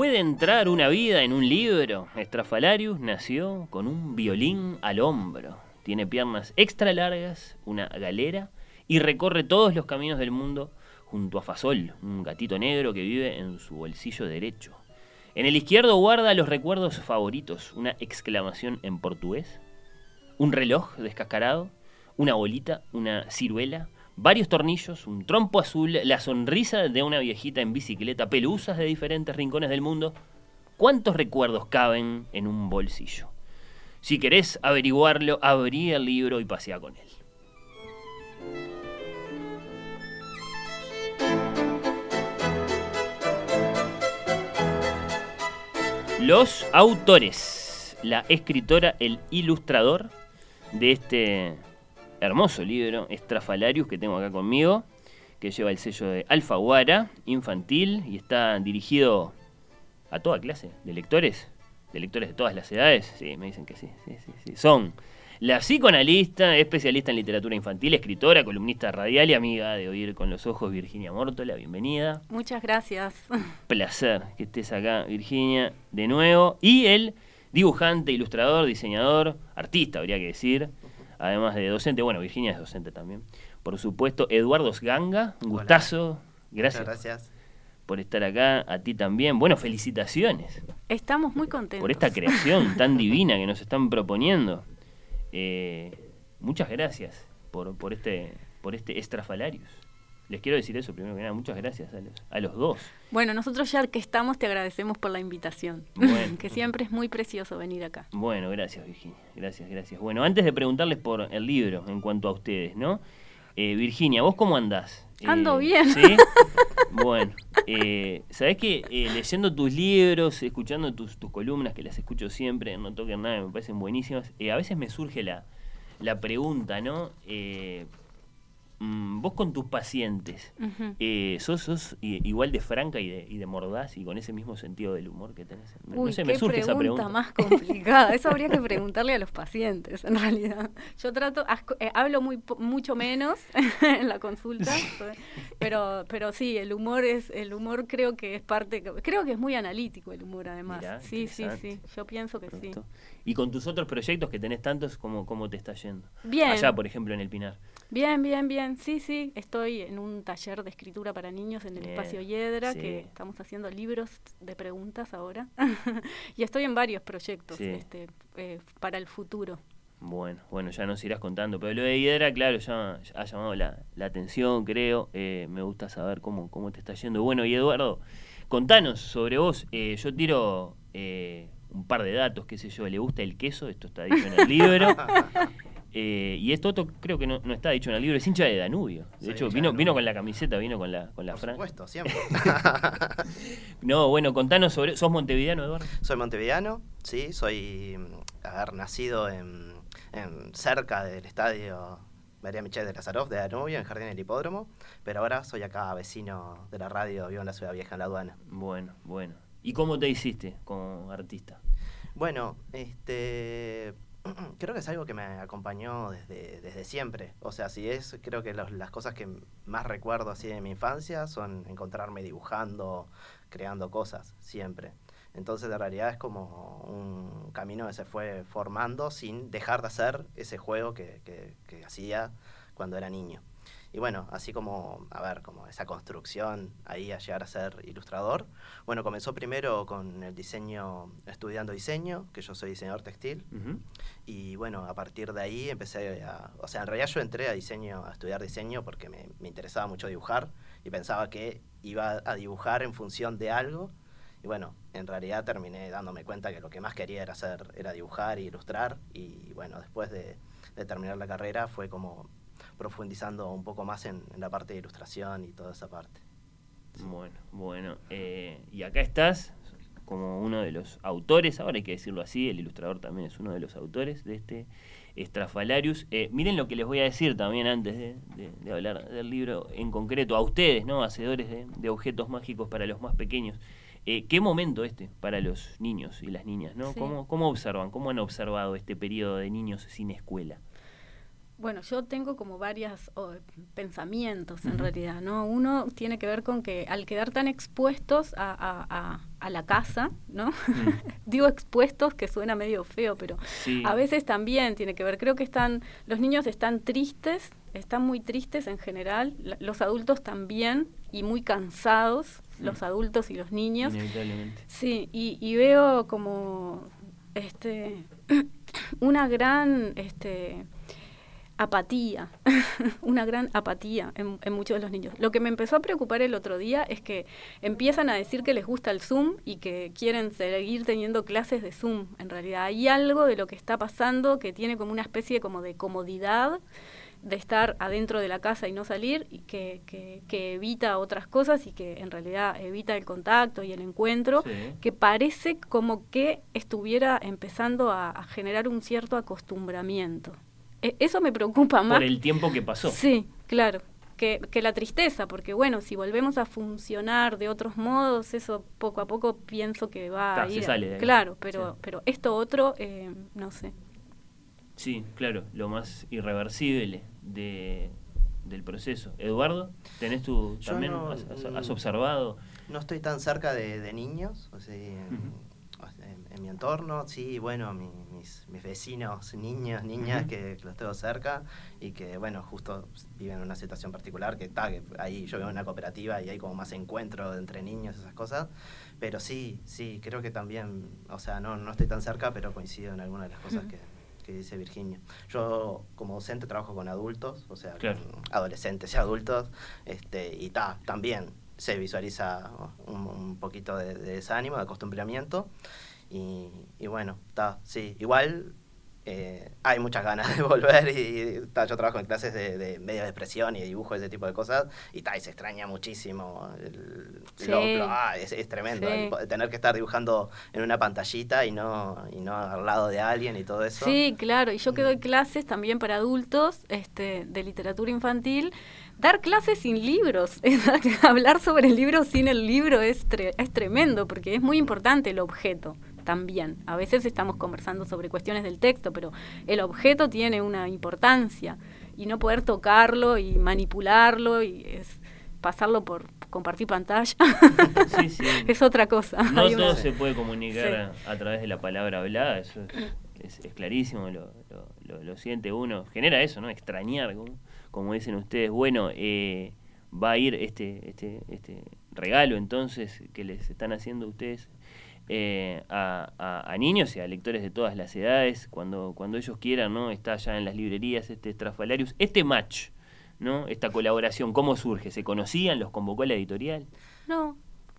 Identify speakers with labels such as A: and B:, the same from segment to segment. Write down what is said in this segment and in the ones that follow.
A: ¿Puede entrar una vida en un libro? Estrafalarius nació con un violín al hombro. Tiene piernas extra largas, una galera y recorre todos los caminos del mundo junto a Fasol, un gatito negro que vive en su bolsillo derecho. En el izquierdo guarda los recuerdos favoritos, una exclamación en portugués, un reloj descascarado, una bolita, una ciruela, varios tornillos, un trompo azul, la sonrisa de una viejita en bicicleta, pelusas de diferentes rincones del mundo. ¿Cuántos recuerdos caben en un bolsillo? Si querés averiguarlo, abrí el libro y pasea con él. Los autores, la escritora, el ilustrador de este hermoso libro, Estrafalarius, que tengo acá conmigo, que lleva el sello de Alfaguara, infantil, y está dirigido a toda clase de lectores, de lectores de todas las edades. Sí, me dicen que sí, sí, sí, sí. Son la psicoanalista, especialista en literatura infantil, escritora, columnista radial y amiga de Oír con los Ojos, Virginia Mortola. Bienvenida.
B: Muchas gracias.
A: Placer que estés acá, Virginia, de nuevo. Y el dibujante, ilustrador, diseñador, artista, habría que decir, además de docente. Bueno, Virginia es docente también. Por supuesto, Eduardo Ganga, un gustazo. Gracias.
C: Muchas gracias.
A: Por estar acá, a ti también. Bueno, felicitaciones
B: Estamos muy contentos.
A: por esta creación tan divina que nos están proponiendo. Eh, muchas gracias por, por este por este Estrafalarius. Les quiero decir eso primero que nada. Muchas gracias a los, a los dos.
B: Bueno, nosotros ya que estamos te agradecemos por la invitación.
A: Bueno.
B: que siempre es muy precioso venir acá.
A: Bueno, gracias Virginia. Gracias, gracias. Bueno, antes de preguntarles por el libro en cuanto a ustedes, ¿no? Eh, Virginia, ¿vos cómo andás?
B: Ando
A: Eh,
B: bien.
A: ¿Sí? Bueno, eh, ¿sabés que leyendo tus libros, escuchando tus, tus columnas, que las escucho siempre, no toquen nada, me parecen buenísimas, eh, a veces me surge la, la pregunta, ¿no? Eh, mm, vos con tus pacientes, eh, ¿sos, sos igual de franca y de, y de mordaz y con ese mismo sentido del humor que tenés? No sé, me surge esa
B: pregunta
A: pregunta.
B: más complicada. Eso habría que preguntarle a los pacientes, en realidad. Yo trato, asco- eh, hablo muy mucho menos en la consulta, pero, pero sí, el humor es, el humor creo que es parte, creo que es muy analítico el humor además.
A: Mirá,
B: sí, sí, sí. Yo pienso que sí.
A: Y con tus otros proyectos que tenés tantos, ¿cómo, cómo te está yendo?
B: Bien.
A: Allá, por ejemplo, en el Pinar.
B: Bien, bien, bien. Sí, sí. Estoy en un taller de escritura para niños en el
A: Bien,
B: espacio Hiedra,
A: sí.
B: que estamos haciendo libros de preguntas ahora. y estoy en varios proyectos
A: Sí.
B: este, eh, para el futuro.
A: Bueno, bueno, ya nos irás contando. Pero lo de Hiedra, claro, ya, ya ha llamado la, la atención, creo. Eh, me gusta saber cómo, cómo te está yendo. Bueno, y Eduardo, contanos sobre vos. Eh, yo tiro eh, un par de datos, qué sé yo. ¿Le gusta el queso? Esto está dicho en el libro. Eh, y esto otro creo que no, no está dicho en el libro. Es hincha de Danubio. De
C: Soy
A: hecho, vino,
C: Danubio.
A: vino con la camiseta, vino con la, con la
C: Por supuesto, siempre.
A: No, bueno, contanos sobre... ¿Sos montevideano, Eduardo?
C: soy montevideano, sí, soy haber nacido en, en cerca del estadio María Michel de Lazarov de Danubio, en Jardín del Hipódromo, pero ahora soy acá vecino de la radio, vivo en la Ciudad Vieja, en la aduana.
A: Bueno, bueno. ¿Y cómo te hiciste como artista?
C: Bueno, este creo que es algo que me acompañó desde, desde siempre. O sea, si es, creo que las cosas que más recuerdo así de mi infancia son encontrarme dibujando, creando cosas, siempre. Entonces, en realidad es como un camino que se fue formando sin dejar de hacer ese juego que, que- que hacía cuando era niño. Y bueno, así como, a ver, como esa construcción ahí a llegar a ser ilustrador. Bueno, comenzó primero con el diseño, estudiando diseño, que yo soy diseñador textil. Y bueno, a partir de ahí empecé a, o sea, en realidad yo entré a diseño, a estudiar diseño porque me, me interesaba mucho dibujar y pensaba que iba a dibujar en función de algo. Y bueno, en realidad terminé dándome cuenta que lo que más quería era hacer, era dibujar y ilustrar. Y bueno, después de, de terminar la carrera fue como profundizando un poco más en, la parte de ilustración y toda esa parte.
A: Bueno, bueno. Eh, y acá estás como uno de los autores, ahora hay que decirlo así, el ilustrador también es uno de los autores de este Estrafalarius. Eh, miren lo que les voy a decir también antes de, hablar del libro en concreto, a ustedes, ¿no? Hacedores de, objetos mágicos para los más pequeños. Eh, ¿Qué momento este para los niños y las niñas? ¿no? ¿Cómo, ¿Cómo observan? ¿Cómo han observado este periodo de niños sin escuela?
B: Bueno, yo tengo como varios pensamientos en realidad, ¿no? Uno tiene que ver con que al quedar tan expuestos a, la casa, ¿no? Mm. Digo expuestos que suena medio feo, pero a veces también tiene que ver. Creo que están, los niños están tristes, están muy tristes en general, los adultos también, y muy cansados, los adultos y los niños.
A: Inevitablemente.
B: Sí, y, y veo como este una gran este apatía, una gran apatía en, muchos de los niños. Lo que me empezó a preocupar el otro día es que empiezan a decir que les gusta el Zoom y que quieren seguir teniendo clases de Zoom. En realidad hay algo de lo que está pasando que tiene como una especie como de comodidad de estar adentro de la casa y no salir y que, que, evita otras cosas y que en realidad evita el contacto y el encuentro, que parece como que estuviera empezando a generar un cierto acostumbramiento. E, eso me preocupa más.
A: Por el tiempo que pasó.
B: Sí, claro. Que, que, la tristeza, porque bueno, si volvemos a funcionar de otros modos, eso poco a poco pienso que va a ir. Claro, pero, pero esto otro, eh, no sé.
A: Sí, claro, lo más irreversible de, del proceso. Eduardo, ¿tenés tú también, has, observado?
C: No estoy tan cerca de, niños, o sea, en, mi entorno, sí, bueno, mi, mis, vecinos, niños, niñas, que, los tengo cerca y que, bueno, justo viven en una situación particular, que está, que ahí yo vivo en una cooperativa y hay como más encuentro entre niños, esas cosas. Pero sí, sí, creo que también, o sea, no, no estoy tan cerca, pero coincido en algunas de las cosas que, que dice Virginia. Yo como docente trabajo con adultos, o sea, con adolescentes y adultos, este, y ta, también se visualiza un, poquito de, de, desánimo, de acostumbramiento. Y, y bueno, está, sí, igual eh, hay muchas ganas de volver y, yo trabajo en clases de, de, media expresión y de dibujo, ese tipo de cosas, y, ta, y se extraña muchísimo. El, ah, es, es, tremendo tener que estar dibujando en una pantallita y no, y no al lado de alguien y todo eso.
B: Sí, claro, y yo que doy mm. clases también para adultos este, de literatura infantil, dar clases sin libros, hablar sobre el libro sin el libro es, es tremendo, porque es muy importante el objeto también. A veces estamos conversando sobre cuestiones del texto, pero el objeto tiene una importancia y no poder tocarlo y manipularlo y es pasarlo por compartir pantalla es otra cosa.
A: No todo se puede comunicar a, través de la palabra hablada, eso es, clarísimo, lo, lo, siente uno, genera eso, ¿no? Extrañar, como, dicen ustedes. Bueno, eh, va a ir este, este, este regalo entonces que les están haciendo ustedes eh, a, niños y a lectores de todas las edades, cuando, cuando ellos quieran, ¿no? Está ya en las librerías este Strafalarius. Este match, ¿no? Esta colaboración, ¿cómo surge? ¿Se conocían? ¿Los convocó la editorial?
B: No,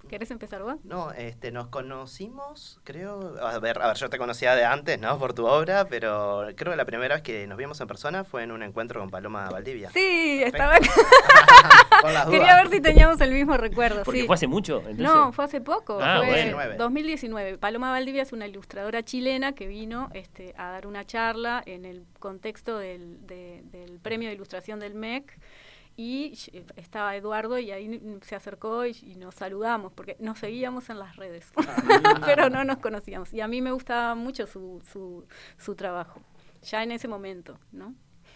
B: ¿Querés empezar vos?
C: No, este, nos conocimos, creo, a ver, a ver, yo te conocía de antes, ¿no? Por tu obra, pero creo que la primera vez que nos vimos en persona fue en un encuentro con Paloma Valdivia.
B: Sí, estaba Quería ver si teníamos el mismo recuerdo.
A: Porque fue hace mucho.
B: No, fue hace poco. Ah, fue 2019. Paloma Valdivia es una ilustradora chilena que vino este, a dar una charla en el contexto del, del premio de ilustración del MEC y estaba Eduardo y ahí se acercó y, nos saludamos porque nos seguíamos en las redes, ah. pero no nos conocíamos. Y a mí me gustaba mucho su, su, su trabajo, ya en ese momento, ¿no?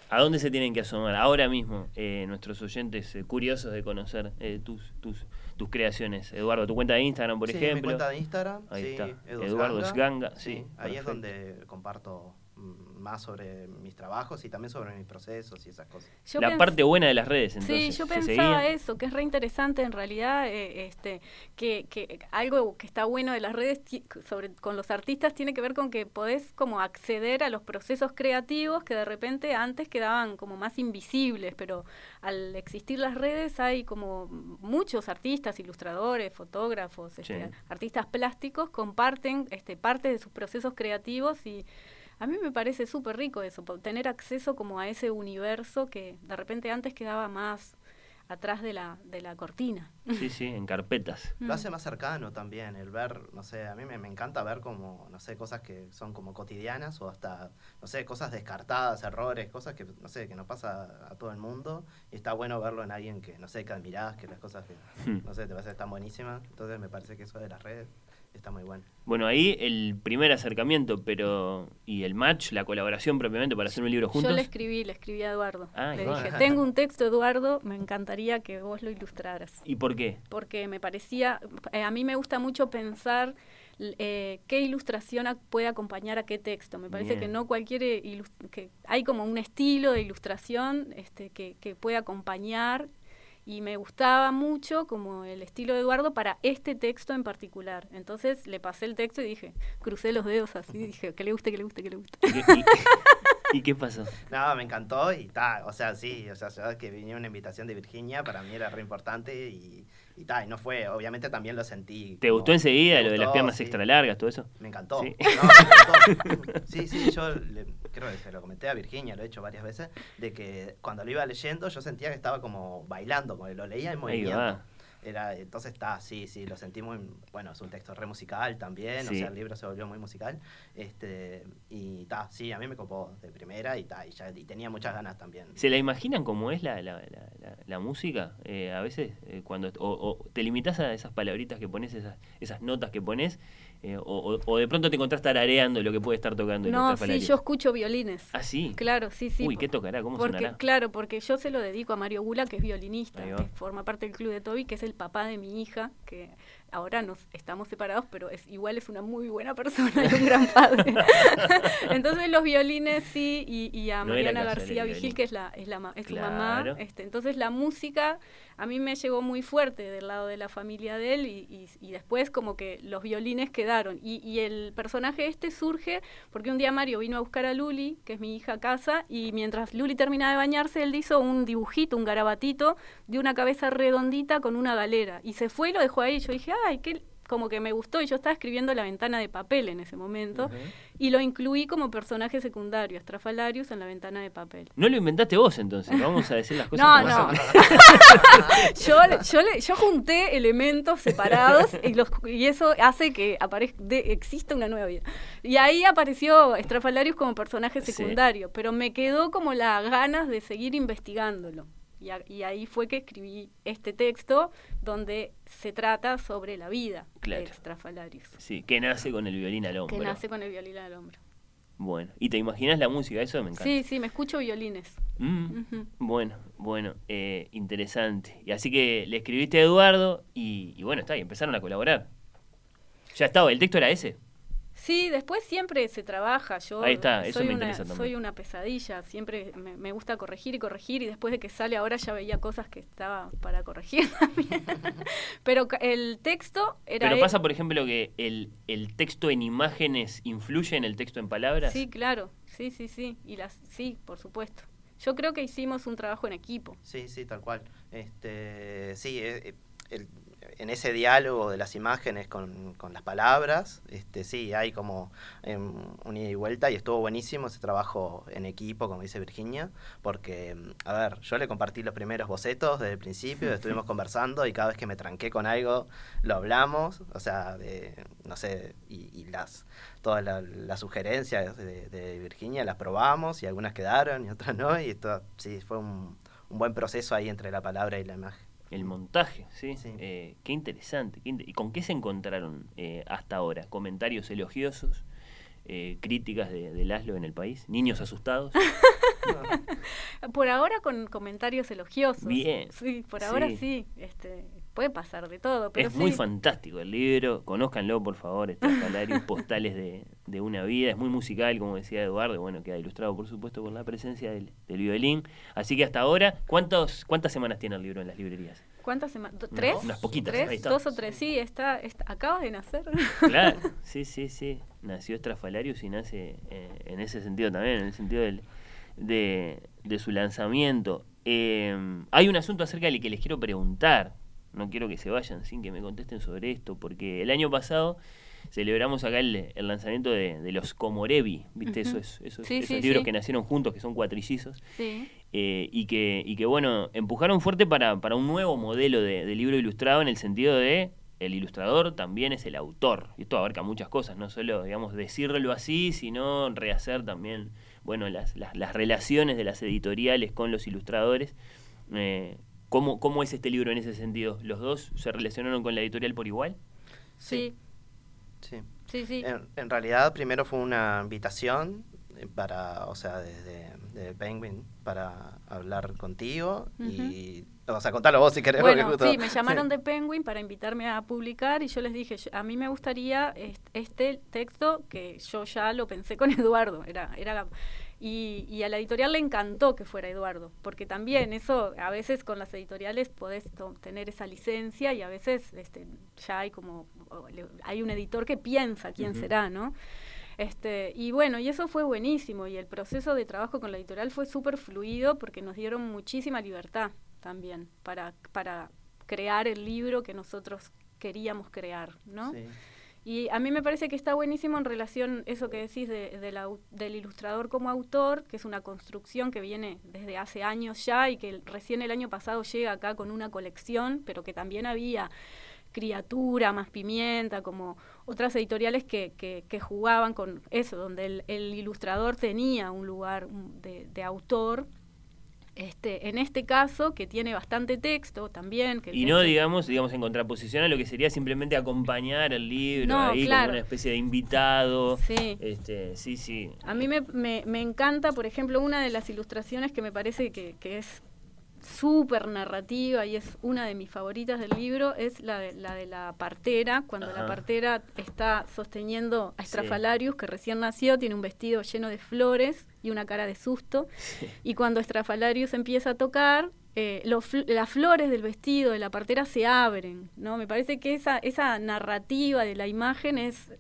A: ¿A dónde se tienen que asomar ahora mismo eh, nuestros oyentes eh, curiosos de conocer eh, tus, tus, tus creaciones? Eduardo, tu cuenta de Instagram, por ejemplo. Mi
C: cuenta de Instagram,
A: ahí está. Eduardo Sganga, sí.
C: ahí es donde comparto más sobre mis trabajos y también sobre mis procesos y esas cosas.
B: Yo
A: la parte buena de las redes, entonces.
B: Sí, yo
A: ¿se
B: pensaba
A: seguían?
B: eso, que es re interesante en realidad, eh, este, que, que algo que está bueno de las redes sobre con los artistas tiene que ver con que podés como acceder a los procesos creativos que de repente antes quedaban como más invisibles, pero al existir las redes hay como muchos artistas, ilustradores, fotógrafos, este,
A: Sí.
B: artistas plásticos comparten este, parte de sus procesos creativos y a mí me parece súper rico eso, tener acceso como a ese universo que de repente antes quedaba más atrás de la, de la cortina.
A: Sí, sí, en carpetas.
B: Mm.
C: Lo hace más cercano también, el ver, no sé, a mí me, me encanta ver como, no sé, cosas que son como cotidianas o hasta, no sé, cosas descartadas, errores, cosas que, no sé, que nos pasa a todo el mundo y está bueno verlo en alguien que, no sé, que admirás, que las cosas que,
A: Hmm.
C: no sé, te parece tan buenísimas. Entonces me parece que eso de las redes está muy bueno.
A: Bueno, ahí el primer acercamiento, pero. ¿Y el match, la colaboración propiamente para hacer un libro juntos?
B: Yo le escribí, le escribí a Eduardo.
A: Ah,
B: le
A: igual.
B: dije, tengo un texto, Eduardo, me encantaría que vos lo ilustraras.
A: ¿Y por qué?
B: porque me parecía, eh, a mí me gusta mucho pensar eh, qué ilustración ac- puede acompañar a qué texto. Me parece
A: Bien.
B: que no cualquier, que hay como un estilo de ilustración este, que, que puede acompañar y me gustaba mucho como el estilo de Eduardo para este texto en particular. Entonces le pasé el texto y dije, crucé los dedos así, dije, que le guste, que le guste, que le guste.
A: ¿Y qué, y- y qué pasó?
C: No, me encantó y tal, o sea, sí, o sea, que venía una invitación de Virginia, para mí era re importante y, y tal, y no fue, obviamente también lo sentí.
A: ¿Te
C: como-
A: gustó enseguida lo de las piernas
C: sí.
A: extra largas, todo eso?
C: Me encantó.
A: Sí.
C: No, me encantó. Sí, sí, yo le- creo que se lo comenté a Virginia, lo he hecho varias veces, de que cuando lo iba leyendo yo sentía que estaba como bailando, como que lo leía en movimiento. Era, entonces está, sí, sí, lo sentí muy, bueno, es un texto re musical también, o sea, el libro se volvió muy musical, este, y está, sí, a mí me copó de primera y ya, y tenía muchas ganas también.
A: ¿Se la imaginan cómo es la, la, la, la- la música? Eh, a veces, eh, cuando o, o te limitas a esas palabritas que pones, esas, esas notas que pones, eh, o, de pronto te encontrás tarareando lo que puede estar tocando en
B: No, sí, yo escucho violines.
A: Ah, sí.
B: Claro, sí, sí.
A: Uy, ¿qué tocará? ¿Cómo
B: porque,
A: sonará?
B: Claro, porque yo se lo dedico a Mario Gula, que es violinista, que forma parte del club de Toby, que es el papá de mi hija, que ahora nos estamos separados, pero es igual es una muy buena persona y un gran padre. entonces los violines sí, y, y a
A: No
B: Mariana García. Vigil, que es la, es la es su
A: Claro.
B: mamá. Este, entonces la música a mí me llegó muy fuerte del lado de la familia de él y, y- y después como que los violines quedaron. Y, el personaje este surge porque un día Mario vino a buscar a Luli, que es mi hija, a casa, y mientras Luli terminaba de bañarse, él hizo un dibujito, un garabatito de una cabeza redondita con una galera. Y se fue y lo dejó ahí. Yo dije, ay, qué como que me gustó y yo estaba escribiendo la ventana de papel en ese momento
A: Ujú.
B: y lo incluí como personaje secundario, Estrafalarius en la ventana de papel.
A: No lo inventaste vos entonces, vamos a decir las cosas
B: No,
A: como
B: no.
A: son.
B: yo, yo, junté elementos separados y, los, y eso hace que aparezca, exista una nueva vida. Y ahí apareció Estrafalarius como personaje
A: Sí.
B: secundario, pero me quedó como las ganas de seguir investigándolo. Y, a- y ahí fue que escribí este texto donde se trata sobre la vida
A: Claro.
B: de Estrafalarius,
A: Sí, que nace con el violín al hombro.
B: que nace con el violín al hombro.
A: Bueno, ¿y te imaginas la música? Eso me encanta.
B: Sí, sí, me escucho violines.
A: Mm. Bueno, bueno, eh, interesante. Y así que le escribiste a Eduardo y, y bueno, está, y empezaron a colaborar. Ya estaba, el texto era ese.
B: Sí, después siempre se trabaja. Yo
A: Ahí está, eso
B: soy
A: me
B: una,
A: también.
B: Soy una pesadilla, siempre me, me gusta corregir y corregir y después de que sale ahora ya veía cosas que estaba para corregir también. Pero ca- el texto era...
A: Pero
B: e-
A: pasa, por ejemplo, que el, el texto en imágenes influye en el texto en palabras.
B: Sí, claro, sí, sí, sí. Y las, sí, por supuesto. Yo creo que hicimos un trabajo en equipo.
C: Sí, sí, tal cual. Este, sí, eh, eh, el- en ese diálogo de las imágenes con, con las palabras, este, sí, hay como em, un ida y vuelta y estuvo buenísimo ese trabajo en equipo, como dice Virginia, porque, a ver, yo le compartí los primeros bocetos desde el principio, estuvimos conversando y cada vez que me tranqué con algo lo hablamos, o sea, de, no sé, y, y las todas la- las sugerencias de, de Virginia las probamos y algunas quedaron y otras no, y esto sí fue un, un buen proceso ahí entre la palabra y la imagen.
A: El montaje, ¿sí?
C: Sí.
A: Eh, qué interesante. qué ¿Y con qué se encontraron eh, hasta ahora? ¿Comentarios elogiosos? Eh, ¿Críticas de, de Laszlo en el país? ¿Niños asustados?
B: por ahora con comentarios elogiosos.
A: Bien.
B: Sí, por ahora sí. Este, puede pasar de todo. Pero
A: es muy fantástico el libro. Conózcanlo, por favor. Estrafalarios postales de, de, una vida. Es muy musical, como decía Eduardo. Bueno, queda ilustrado, por supuesto, por la presencia del, del violín. Así que hasta ahora, ¿cuántos, ¿cuántas semanas tiene el libro en las librerías?
B: ¿Cuántas semanas? ¿Tres?
A: Unas poquitas.
B: ¿Tres? ¿Dos o tres? Sí, está, está, acabas de nacer.
A: Claro, sí, sí, sí. Nació Estrafalarius y nace eh, en ese sentido también, en el sentido del, de, de su lanzamiento. Eh, hay un asunto acerca del que les quiero preguntar no quiero que se vayan sin que me contesten sobre esto, porque el año pasado celebramos acá el, lanzamiento de, los Comorevi, ¿viste? esos, esos, libros que nacieron juntos, que son cuatrillizos, eh, y, que, y que, bueno, empujaron fuerte para, para un nuevo modelo de, libro ilustrado en el sentido de el ilustrador también es el autor. Y esto abarca muchas cosas, no solo, digamos, decirlo así, sino rehacer también, bueno, las, las, las relaciones de las editoriales con los ilustradores. Eh, ¿Cómo, ¿Cómo es este libro en ese sentido? ¿Los dos se relacionaron con la editorial por igual?
B: Sí.
C: Sí. Sí, sí. En, realidad, primero fue una invitación eh, para, o sea, desde de Penguin para hablar contigo y o sea, contalo vos si querés.
B: Bueno, sí, me llamaron de Penguin para invitarme a publicar y yo les dije, a mí me gustaría este texto que yo ya lo pensé con Eduardo, era, era y, a la editorial le encantó que fuera Eduardo, porque también eso, a veces con las editoriales podés tener esa licencia y a veces este, ya hay como, hay un editor que piensa quién será, ¿no? Este, y bueno, y eso fue buenísimo y el proceso de trabajo con la editorial fue súper fluido porque nos dieron muchísima libertad también para, para crear el libro que nosotros queríamos crear, ¿no? Sí. Y a mí me parece que está buenísimo en relación eso que decís de, del ilustrador como autor, que es una construcción que viene desde hace años ya y que recién el año pasado llega acá con una colección, pero que también había criatura, más pimienta, como otras editoriales que, que, que jugaban con eso, donde el, ilustrador tenía un lugar de autor este, en este caso, que tiene bastante texto también. Que
A: y no, digamos, digamos, en contraposición a lo que sería simplemente acompañar el libro ahí como una especie de invitado.
B: Sí.
A: Este, sí, sí.
B: A mí me, me, me, encanta, por ejemplo, una de las ilustraciones que me parece que, que es súper narrativa y es una de mis favoritas del libro, es la de la, de la partera, cuando la partera está sosteniendo a Estrafalarius, que recién nació, tiene un vestido lleno de flores y una cara de susto, y cuando Estrafalarius empieza a tocar, eh, las flores del vestido de la partera se abren, ¿no? Me parece que esa, esa narrativa de la imagen es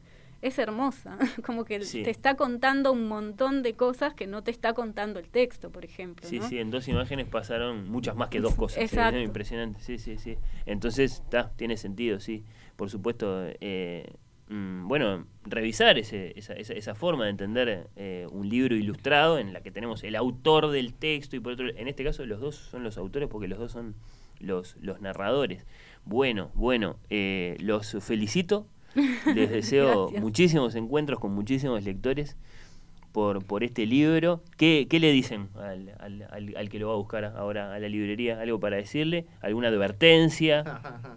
B: es hermosa, como que te está contando un montón de cosas que no te está contando el texto, por ejemplo.
A: Sí, sí, en dos imágenes pasaron muchas más que dos cosas. Exacto. impresionante, sí, sí, sí. Entonces, está tiene sentido, sí. Por supuesto, eh, mm, bueno, revisar ese, esa, esa, forma de entender eh, un libro ilustrado en la que tenemos el autor del texto y por otro, en este caso los dos son los autores porque los dos son los, los narradores. Bueno, bueno, eh, los felicito les deseo muchísimos encuentros con muchísimos lectores por, por este libro. ¿Qué, qué le dicen al, al, al, que lo va a buscar ahora a la librería? ¿Algo para decirle? ¿Alguna advertencia?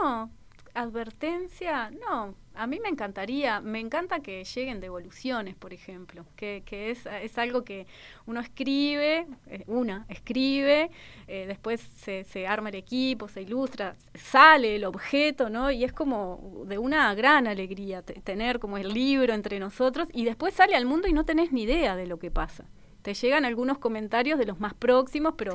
B: No, advertencia, no. A mí me encantaría, me encanta que lleguen devoluciones, por ejemplo, que, que es, es, algo que uno escribe, eh, una escribe, eh, después se, se, arma el equipo, se ilustra, sale el objeto, ¿no? Y es como de una gran alegría tener como el libro entre nosotros y después sale al mundo y no tenés ni idea de lo que pasa te llegan algunos comentarios de los más próximos, pero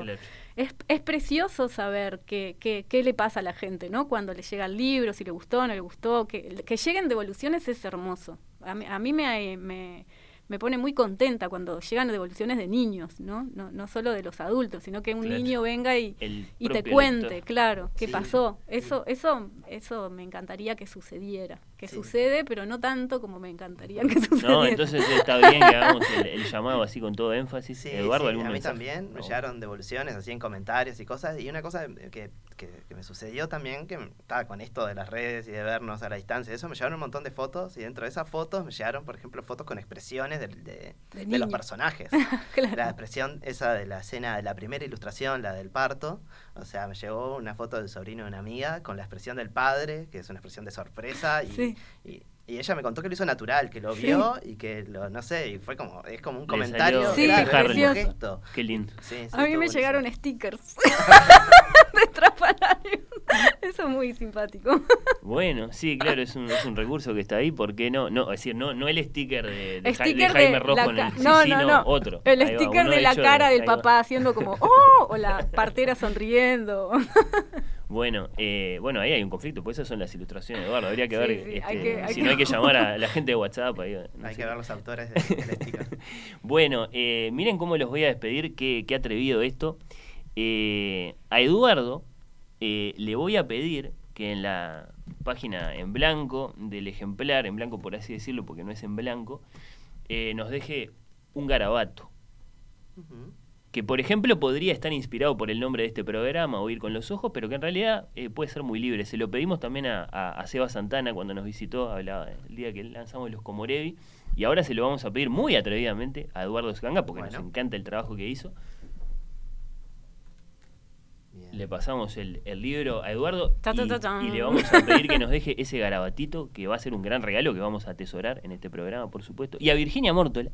B: es, es, precioso saber qué, qué, qué, le pasa a la gente, ¿no? Cuando le llega el libro, si le gustó, no le gustó, que, que lleguen devoluciones es hermoso. A mí, a mí me, me, me pone muy contenta cuando llegan devoluciones de niños, ¿no? No, no solo de los adultos, sino que un niño venga y, y te cuente, claro, qué pasó. Eso, eso, eso me encantaría que sucediera. Que sucede, pero no tanto como me encantaría que sucediera.
A: No, entonces está bien que hagamos el, llamado así con todo énfasis. Eduardo, ¿algún
C: A mí también me llegaron devoluciones así en comentarios y cosas. Y una cosa que que, me sucedió también, que estaba con esto de las redes y de vernos a la distancia, eso me llevaron un montón de fotos y dentro de esas fotos me llegaron, por ejemplo, fotos con expresiones de, de, los personajes. La expresión esa de la escena de la primera ilustración, la del parto, o sea, me llegó una foto del sobrino de una amiga con la expresión del padre, que es una expresión de sorpresa y, Y ella me contó que lo hizo natural, que lo vio y que lo, no sé, y fue como, es como un
A: Le
C: comentario.
B: Sí,
C: claro, es gesto.
A: Qué lindo.
C: Sí, sí,
B: A mí me
C: buenísimo.
B: llegaron stickers de Trapalario. Eso es muy simpático.
A: Bueno, sí, claro, es un, es un recurso que está ahí, ¿por qué no? No, es decir, no, no el sticker de, de Ja- de
B: Sticker
A: Jaime
B: de
A: Rojo en el
B: no,
A: sí,
B: no,
A: no,
B: no.
A: otro.
B: El
A: Ahí
B: sticker de la cara del papá haciendo como ¡Oh! o la partera sonriendo.
A: Bueno, eh, bueno, ahí hay un conflicto, pues esas son las ilustraciones de Eduardo. Habría que
B: Sí,
A: ver,
B: sí,
A: este,
B: hay que- hay
A: si
B: que-
A: no hay que llamar a la gente de WhatsApp. ahí, no
C: Hay
A: sé.
C: que ver los autores de- del sticker.
A: Bueno, eh, miren cómo los voy a despedir, qué, qué atrevido esto. Eh, a Eduardo eh, le voy a pedir que en la página en blanco del ejemplar, en blanco por así decirlo, porque no es en blanco, eh, nos deje un garabato.
C: Ujú.
A: Que por ejemplo podría estar inspirado por el nombre de este programa, Oír con los Ojos, pero que en realidad eh, puede ser muy libre. Se lo pedimos también a, a- a Seba Santana cuando nos visitó, hablaba el día que lanzamos los Comorevi, y ahora se lo vamos a pedir muy atrevidamente a Eduardo Scanga, porque nos encanta el trabajo que hizo.
C: Bien.
A: Le pasamos el, el libro a Eduardo
B: Ta, ta,
A: y,
B: ta, tan.
A: y le vamos a pedir que nos deje ese garabatito, que va a ser un gran regalo que vamos a atesorar en este programa, por supuesto. Y a Virginia Mórtola.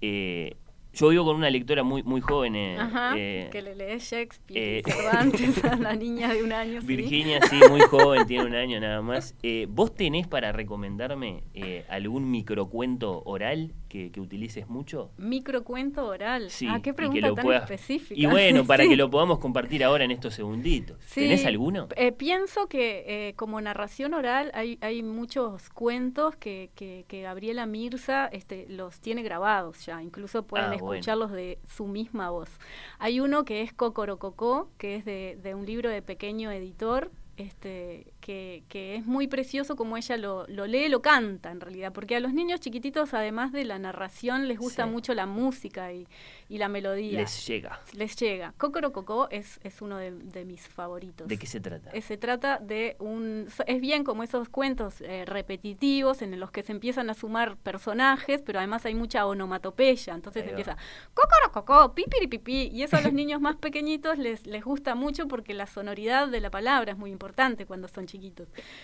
A: eh, yo vivo con una lectora muy, muy joven. eh,
B: Ajá,
A: eh,
B: que le lee Shakespeare
A: eh,
B: Cervantes a la niña de un año. sí.
A: Virginia, sí, muy joven, tiene un año nada más. Eh, ¿Vos tenés para recomendarme algún microcuento oral que, que utilices mucho?
B: Microcuento oral.
A: Sí,
B: ah, qué pregunta tan
A: puedas-
B: específica.
A: Y bueno, para
B: Sí.
A: que lo podamos compartir ahora en estos segunditos.
B: Sí,
A: ¿Tenés alguno?
B: pienso que como narración oral hay, hay muchos cuentos que, que, que Gabriela Mirza este, los tiene grabados ya, incluso pueden
A: Ah,
B: escucharlos de su misma voz. Hay uno que es Cocorococó, que es de, de un libro de pequeño editor, este, que, que es muy precioso como ella lo, lo lee, lo canta en realidad, porque a los niños chiquititos, además de la narración, les gusta
A: Sí.
B: mucho la música y, y la melodía.
A: Les llega.
B: Les llega. Cocorococó es, es uno de, de mis favoritos.
A: ¿De qué se trata?
B: Eh, Se trata de un... Es bien como esos cuentos eh, repetitivos en los que se empiezan a sumar personajes, pero además hay mucha onomatopeya. Entonces
A: Ahí
B: empieza cocorococó, pipiripipí. Y eso a los niños más pequeñitos les, les gusta mucho porque la sonoridad de la palabra es muy importante cuando son chiquitos.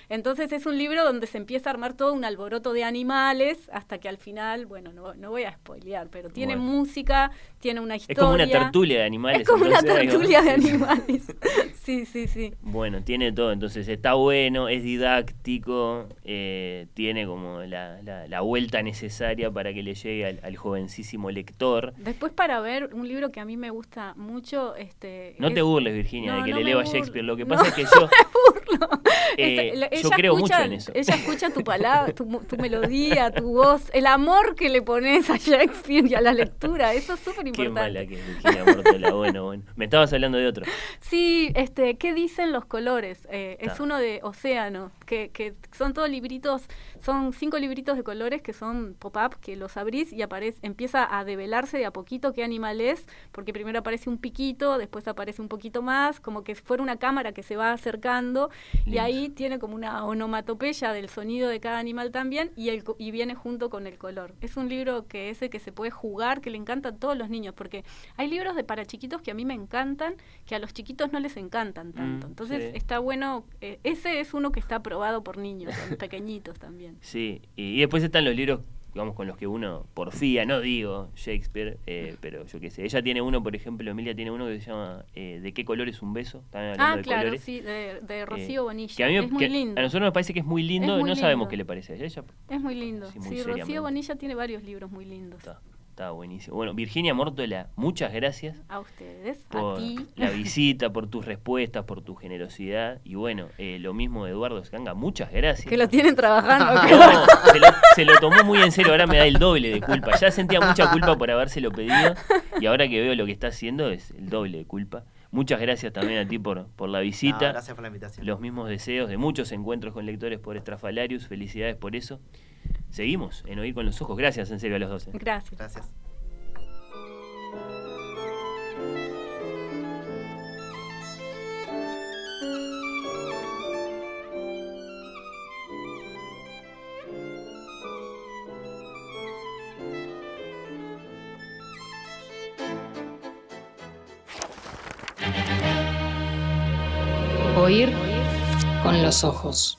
B: Entonces es un libro donde se empieza a armar todo un alboroto de animales hasta que al final, bueno, no, no voy a spoilear, pero tiene
A: Bueno.
B: música, tiene una historia.
A: Es como una tertulia de animales.
B: Es como una
A: entonces,
B: tertulia de animales. Sí, sí, sí.
A: Bueno, tiene todo, entonces está bueno, es didáctico, eh, tiene como la, la- la vuelta necesaria para que le llegue al, al jovencísimo lector.
B: Después para ver un libro que a mí me gusta mucho, este
A: No
B: es-
A: te burles, Virginia,
B: No,
A: de que
B: no
A: le
B: me
A: leo a
B: burlo.
A: Shakespeare. Lo que
B: No
A: pasa es que yo, eh,
B: Esta- la-
A: yo
B: ella
A: creo
B: escucha-
A: mucho en eso.
B: Ella escucha tu palabra, tu, tu melodía, tu voz, el amor que le pones a Shakespeare y a la lectura. Eso es súper
A: Qué mala que es Virginia Mortola. Bueno, bueno. Me estabas hablando de otro.
B: Sí, este, ¿qué dicen los colores? Eh, es uno de Océano, que, que son todos libritos, son cinco libritos de colores que son pop-up, que los abrís y aparece, empieza a develarse de a poquito qué animal es, porque primero aparece un piquito, después aparece un poquito más, como que fuera una cámara que se va acercando, y ahí tiene como una onomatopeya del sonido de cada animal también, y, el, y viene junto con el color. Es un libro que ese que se puede jugar, que le encanta a todos los niños, porque hay libros de para chiquitos que a mí me encantan, que a los chiquitos no les encantan tanto.
A: Mm,
B: Entonces
A: sí.
B: está bueno, eh, ese es uno que está por niños, pequeñitos también.
A: Sí, y, y después están los libros, digamos, con los que uno porfía, no digo Shakespeare, eh, pero yo qué sé. Ella tiene uno, por ejemplo, Emilia tiene uno que se llama eh, ¿De qué color es un beso?
B: Ah,
A: de
B: claro,
A: colores.
B: sí, de, de
A: Eh,
B: Rocío Bonilla.
A: que a, mí,
B: es muy
A: que
B: lindo.
A: a nosotros nos parece que es muy lindo,
B: Es muy
A: no sabemos qué le parece a ella.
B: Es muy lindo.
A: Sí, muy
B: Sí,
A: seriamente.
B: Rocío Bonilla tiene varios libros muy lindos.
A: Está, está buenísimo. Bueno, Virginia Mortola, muchas gracias
B: A ustedes,
A: por
B: a ti.
A: la visita, por tus respuestas, por tu generosidad. Y bueno, eh, lo mismo de Eduardo Scanga, muchas gracias.
B: Que lo tienen trabajando.
A: No, se lo, se lo tomó muy en serio, ahora me da el doble de culpa. Ya sentía mucha culpa por habérselo pedido y ahora que veo lo que está haciendo es el doble de culpa. Muchas gracias también a ti por, por la
C: No,
A: visita.
C: gracias por la invitación.
A: los mismos deseos de muchos encuentros con lectores por Estrafalarius. Felicidades por eso. Seguimos en Oír con los Ojos. Gracias en serio a los dos. ¿eh?
B: Gracias.
C: Gracias.
D: Oír con los ojos.